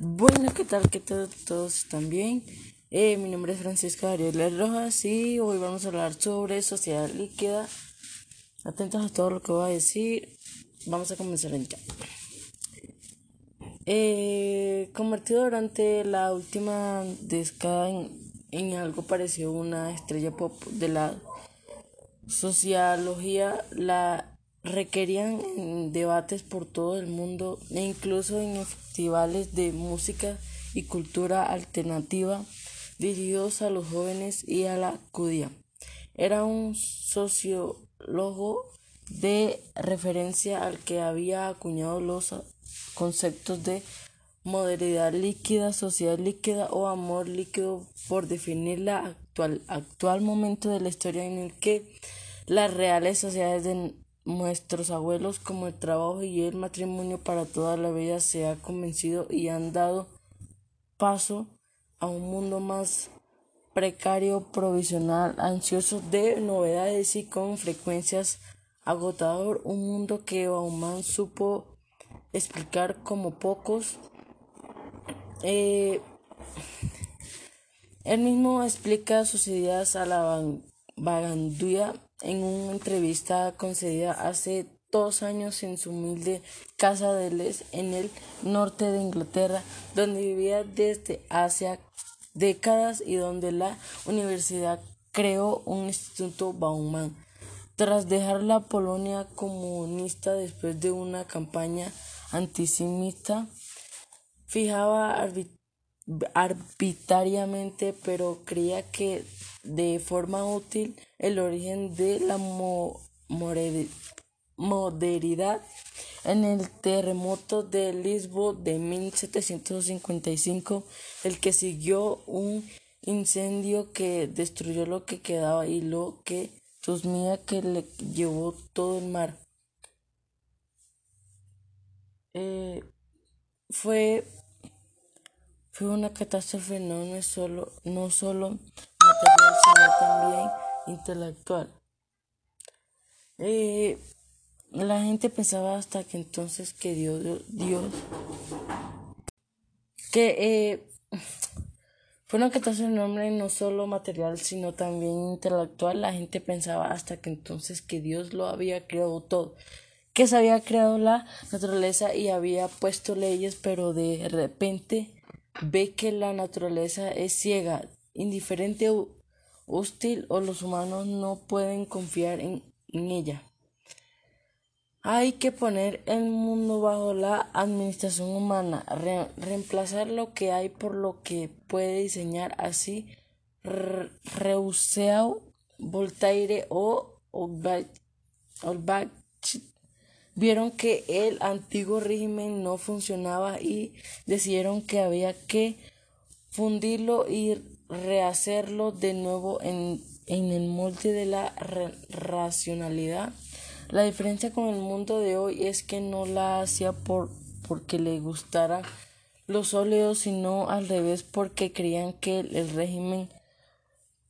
Bueno, ¿qué tal? ¿Qué tal? ¿Todos están bien? Eh, mi nombre es Francisca Ariel Rojas y hoy vamos a hablar sobre sociedad líquida. Atentos a todo lo que voy a decir. Vamos a comenzar en ya. Eh, convertido durante la última década en, en algo parecido a una estrella pop de la sociología, la requerían en debates por todo el mundo e incluso en festivales de música y cultura alternativa dirigidos a los jóvenes y a la judía. Era un sociólogo de referencia al que había acuñado los conceptos de modernidad líquida, sociedad líquida o amor líquido por definir la actual, actual momento de la historia en el que las reales sociedades de nuestros abuelos como el trabajo y el matrimonio para toda la vida se ha convencido y han dado paso a un mundo más precario, provisional, ansioso de novedades y con frecuencias agotador, un mundo que Bauman supo explicar como pocos. Eh, él mismo explica sus ideas a la vagandía en una entrevista concedida hace dos años en su humilde casa de Les en el norte de Inglaterra, donde vivía desde hace décadas y donde la universidad creó un instituto Bauman. Tras dejar la Polonia comunista después de una campaña antisemita, fijaba arbitrariamente, pero creía que de forma útil el origen de la modernidad en el terremoto de Lisboa de 1755, el que siguió un incendio que destruyó lo que quedaba y lo que susmía que le llevó todo el mar. Eh, fue, fue una catástrofe no, no solo, no solo material, sino también intelectual. Eh, la gente pensaba hasta que entonces que Dios, Dios, que eh, fue una catástrofe nombre no solo material, sino también intelectual. La gente pensaba hasta que entonces que Dios lo había creado todo, que se había creado la naturaleza y había puesto leyes, pero de repente ve que la naturaleza es ciega, indiferente hostil o los humanos no pueden confiar en, ella. Hay que poner el mundo bajo la administración humana, reemplazar lo que hay por lo que puede diseñar así Rousseau, Voltaire o Holbach vieron que el antiguo régimen no funcionaba y decidieron que había que fundirlo y rehacerlo de nuevo en, en el molde de la racionalidad. La diferencia con el mundo de hoy es que no la hacía por porque le gustara los óleos, sino al revés porque creían que el régimen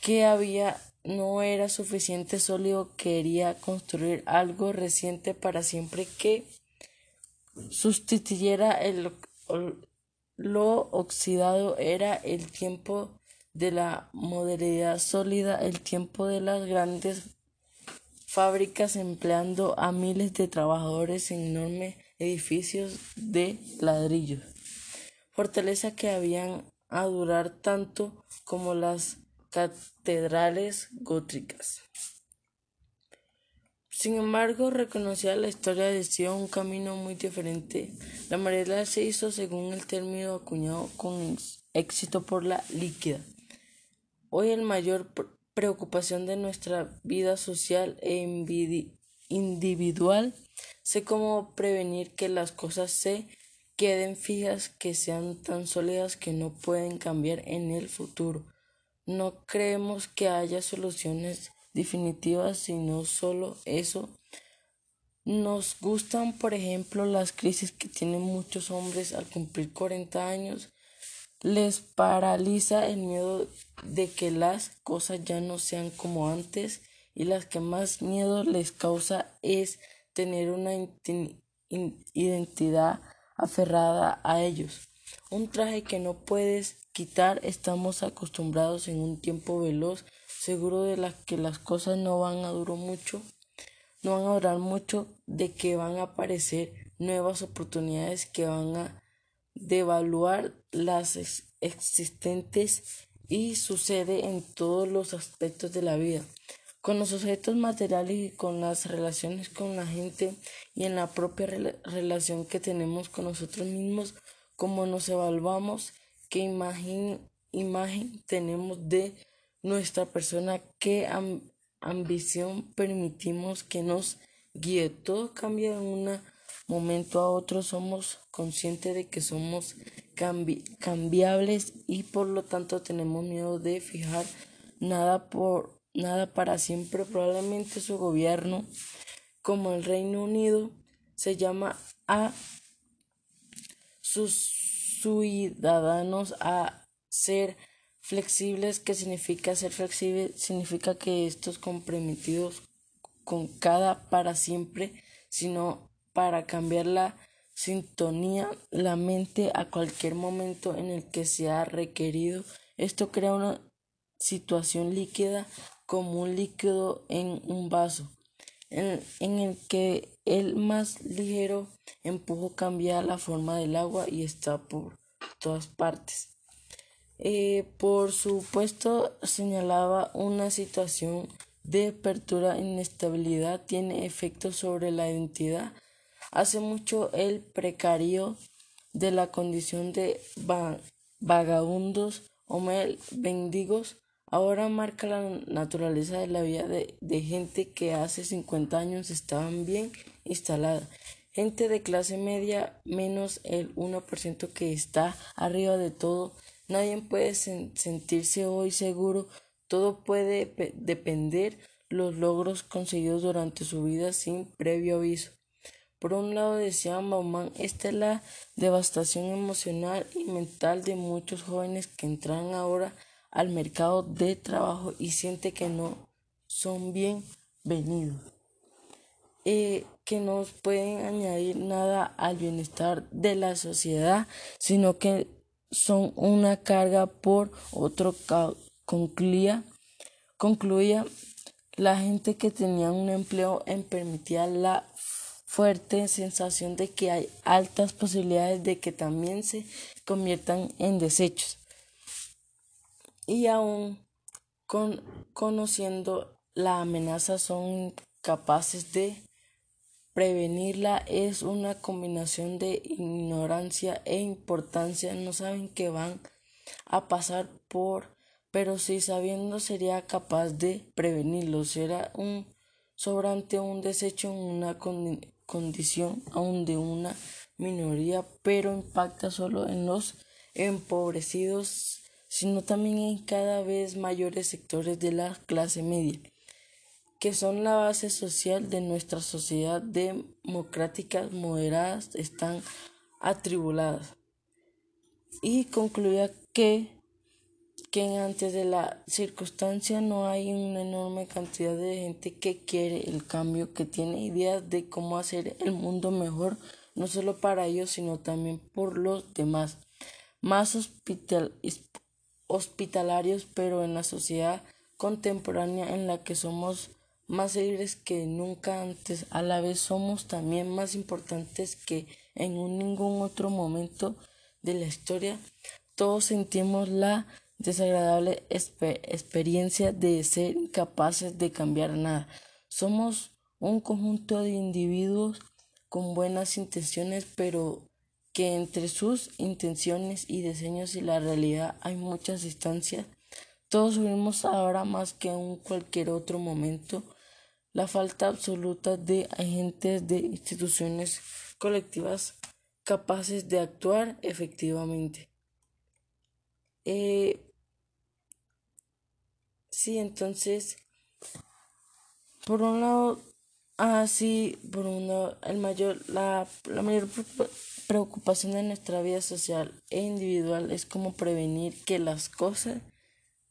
que había no era suficiente sólido, quería construir algo reciente para siempre que sustituyera el, lo oxidado era el tiempo de la modernidad sólida, el tiempo de las grandes fábricas empleando a miles de trabajadores en enormes edificios de ladrillos, fortaleza que habían a durar tanto como las catedrales góticas. Sin embargo, reconocía la historia de un camino muy diferente. La modernidad se hizo según el término acuñado con éxito por la líquida. Hoy el mayor preocupación de nuestra vida social e individual sé cómo prevenir que las cosas se queden fijas, que sean tan sólidas que no pueden cambiar en el futuro. No creemos que haya soluciones definitivas, sino solo eso. Nos gustan, por ejemplo, las crisis que tienen muchos hombres al cumplir 40 años les paraliza el miedo de que las cosas ya no sean como antes y las que más miedo les causa es tener una identidad aferrada a ellos. un traje que no puedes quitar. Estamos acostumbrados en un tiempo veloz, seguro de que las cosas no van a durar mucho, no van a durar mucho, de que van a aparecer nuevas oportunidades que van a devaluar las existentes y sucede en todos los aspectos de la vida con los objetos materiales y con las relaciones con la gente y en la propia relación que tenemos con nosotros mismos, como nos evaluamos, qué imagen, imagen tenemos de nuestra persona, qué ambición permitimos que nos guíe. Todo cambia de un momento a otro, somos conscientes de que somos cambiables y por lo tanto tenemos miedo de fijar nada por nada para siempre. Probablemente su gobierno, como el Reino Unido, se llama a sus ciudadanos a ser flexibles. ¿Qué significa ser flexible? Significa que estos comprometidos con cada para siempre, sino para cambiar la sintonía, la mente a cualquier momento en el que sea requerido. Esto crea una situación líquida como un líquido en un vaso, en, el que el más ligero empujo cambia la forma del agua y está por todas partes. Eh, por supuesto, señalaba una situación de apertura inestabilidad tiene efectos sobre la identidad. Hace mucho el precario de la condición de vagabundos o mendigos ahora marca la naturaleza de la vida de, gente que hace 50 años estaban bien instalada. Gente de clase media menos el 1% que está arriba de todo. Nadie puede sentirse hoy seguro. Todo puede depender los logros conseguidos durante su vida sin previo aviso. Por un lado, decía Bauman, esta es la devastación emocional y mental de muchos jóvenes que entran ahora al mercado de trabajo y siente que no son bienvenidos, eh, que no pueden añadir nada al bienestar de la sociedad, sino que son una carga por otro concluía, concluía la gente que tenía un empleo en permitía la fuerte sensación de que hay altas posibilidades de que también se conviertan en desechos. Y aún con, conociendo la amenaza son capaces de prevenirla. Es una combinación de ignorancia e importancia. No saben que van a pasar por pero si sabiendo sería capaz de prevenirlo. Será un sobrante un desecho en una condición aún de una minoría pero impacta solo en los empobrecidos sino también en cada vez mayores sectores de la clase media, que son la base social de nuestra sociedad democrática moderadas, están atribuladas. Y concluía que, que antes de la circunstancia no hay una enorme cantidad de gente que quiere el cambio, que tiene ideas de cómo hacer el mundo mejor, no solo para ellos, sino también por los demás. Más hospital, hospitalarios, pero en la sociedad contemporánea en la que somos más libres que nunca antes, a la vez somos también más importantes que en ningún otro momento de la historia. Todos sentimos la desagradable experiencia de ser incapaces de cambiar nada. Somos un conjunto de individuos con buenas intenciones, pero que entre sus intenciones y diseños y la realidad hay muchas distancias. Todos subimos ahora más que en cualquier otro momento la falta absoluta de agentes de instituciones colectivas capaces de actuar efectivamente. Eh, sí, entonces, por un lado, así, ah, por un lado, el mayor, la, la mayor preocupación de nuestra vida social e individual es cómo prevenir que las cosas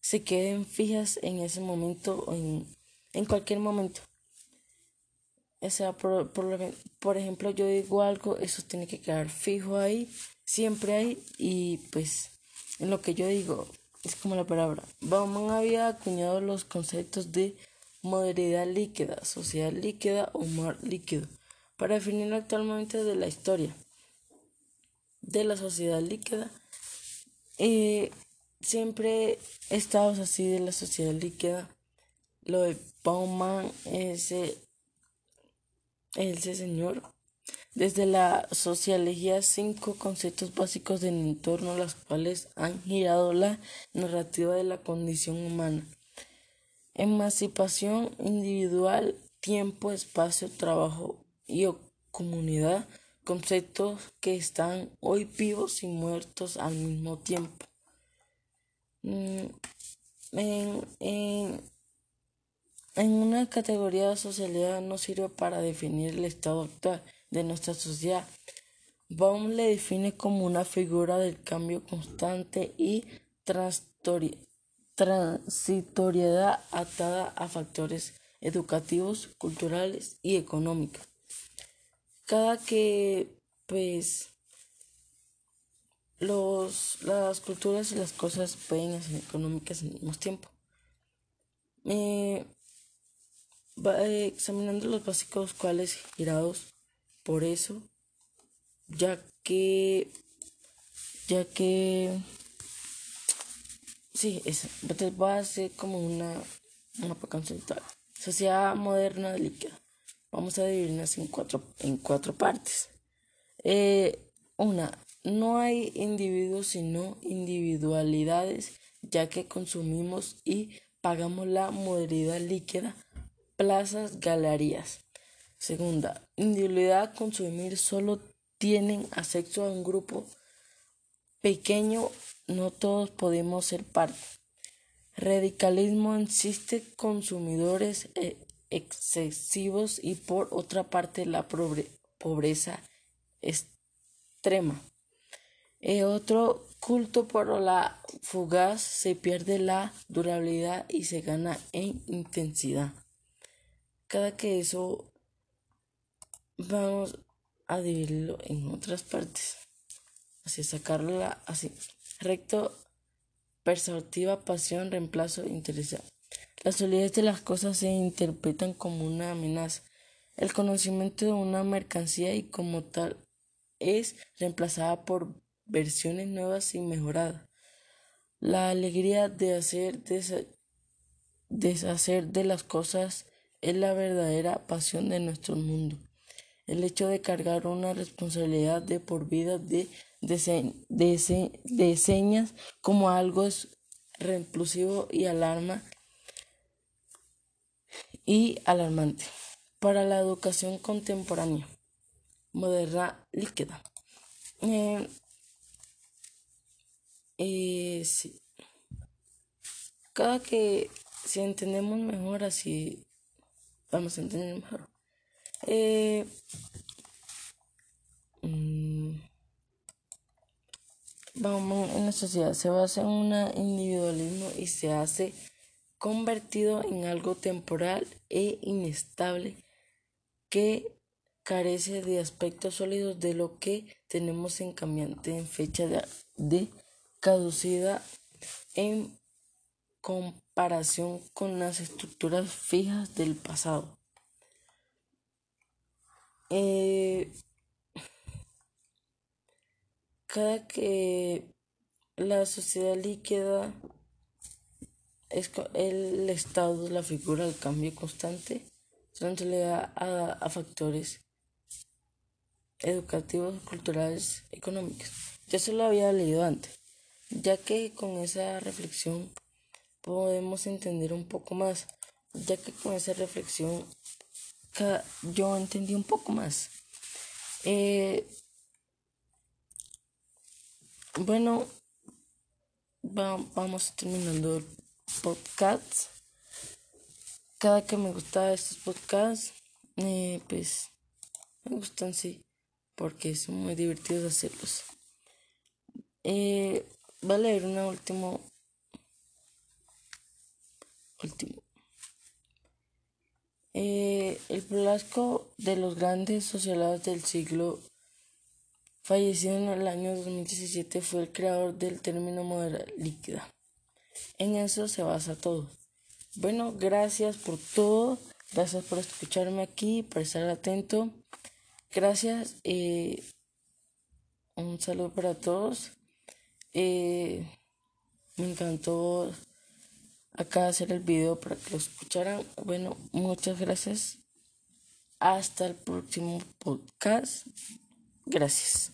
se queden fijas en ese momento o en, en cualquier momento. O sea, por, por, ejemplo, yo digo algo, eso tiene que quedar fijo ahí, siempre ahí, y pues en lo que yo digo, es como la palabra. Bauman había acuñado los conceptos de modernidad líquida, sociedad líquida o mar líquido, para definir actualmente de la historia de la sociedad líquida. Eh, siempre estados así de la sociedad líquida. Lo de Bauman, ese, ese señor. Desde la sociología, cinco conceptos básicos del entorno, los cuales han girado la narrativa de la condición humana. Emancipación individual, tiempo, espacio, trabajo y comunidad, conceptos que están hoy vivos y muertos al mismo tiempo. Mm, en, una categoría de socialidad no sirve para definir el estado actual de nuestra sociedad. Baum le define como una figura del cambio constante y transitoriedad atada a factores educativos, culturales y económicos. Cada que, pues, los, las culturas y las cosas pueden ser económicas al mismo tiempo. Eh, examinando los básicos cuales girados por eso, ya que, ya que, sí, es, va a ser como una, una conceptual. Sociedad moderna líquida. Vamos a dividirlas en cuatro, en cuatro partes. Eh, una, no hay individuos sino individualidades, ya que consumimos y pagamos la modernidad líquida, plazas, galerías. Segunda, individualidad, consumir solo tienen acceso a un grupo pequeño, no todos podemos ser parte. Radicalismo insiste consumidores eh, excesivos y por otra parte la pobreza extrema. El eh, otro culto por la fugaz se pierde la durabilidad y se gana en intensidad. Cada que eso vamos a dividirlo en otras partes. Así sacarlo así. Recto, perspectiva, pasión, reemplazo, interés. La solidez de las cosas se interpretan como una amenaza. El conocimiento de una mercancía y como tal es reemplazada por versiones nuevas y mejoradas. La alegría de hacer deshacer de las cosas es la verdadera pasión de nuestro mundo. El hecho de cargar una responsabilidad de por vida de, de, señas como algo es reimpulsivo y alarma y alarmante para la educación contemporánea moderna líquida. Eh, eh, Cada que si entendemos mejor así vamos a entender mejor. Eh, mm, vamos en la sociedad se basa en un individualismo y se hace convertido en algo temporal e inestable que carece de aspectos sólidos de lo que tenemos en cambiante en fecha de, de caducidad en comparación con las estructuras fijas del pasado. Eh, cada que la sociedad líquida es el estado, la figura del cambio constante, se le da a, factores educativos, culturales, económicos. Ya se lo había leído antes, ya que con esa reflexión podemos entender un poco más, ya que con esa reflexión yo entendí un poco más. Eh, bueno, vamos terminando el podcast. Cada que me gusta estos podcasts, eh, pues me gustan, sí, porque son muy divertidos hacerlos. Eh, a leer una último. Último. Eh, el Polasco de los grandes sociólogos del siglo fallecido en el año 2017 fue el creador del término modera líquida. En eso se basa todo. Bueno, gracias por todo. Gracias por escucharme aquí, por estar atento. Gracias. Eh, un saludo para todos. Eh, me encantó acá hacer el video para que lo escucharan. Bueno, muchas gracias. Hasta el próximo podcast. Gracias.